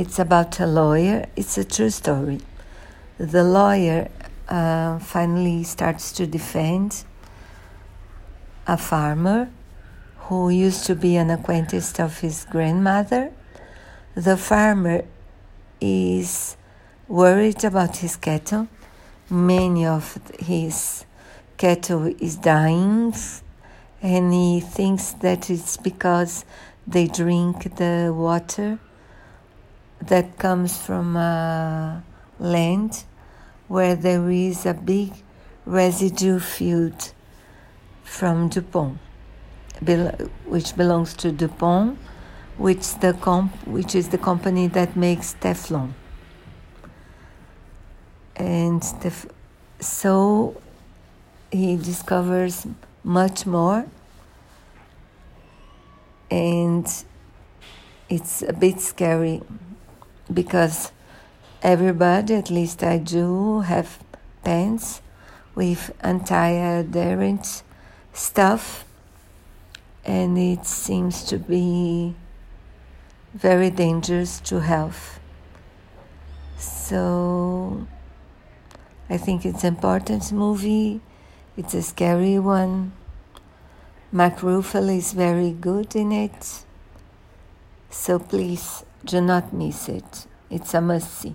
It's about a lawyer. It's a true story. The lawyer uh, finally starts to defend a farmer who used to be an acquaintance of his grandmother. The farmer is worried about his cattle. Many of his cattle is dying, and he thinks that it's because they drink the water that comes from a land where there is a big residue field from DuPont, which belongs to DuPont, which the comp, which is the company that makes Teflon. And so he discovers much more, and it's a bit scary because everybody, at least I do, have pens with anti-adherent stuff, and it seems to be very dangerous to health. So I think it's an important movie. It's a scary one. Mark Ruffalo is very good in it. So please do not miss it. It's a must see.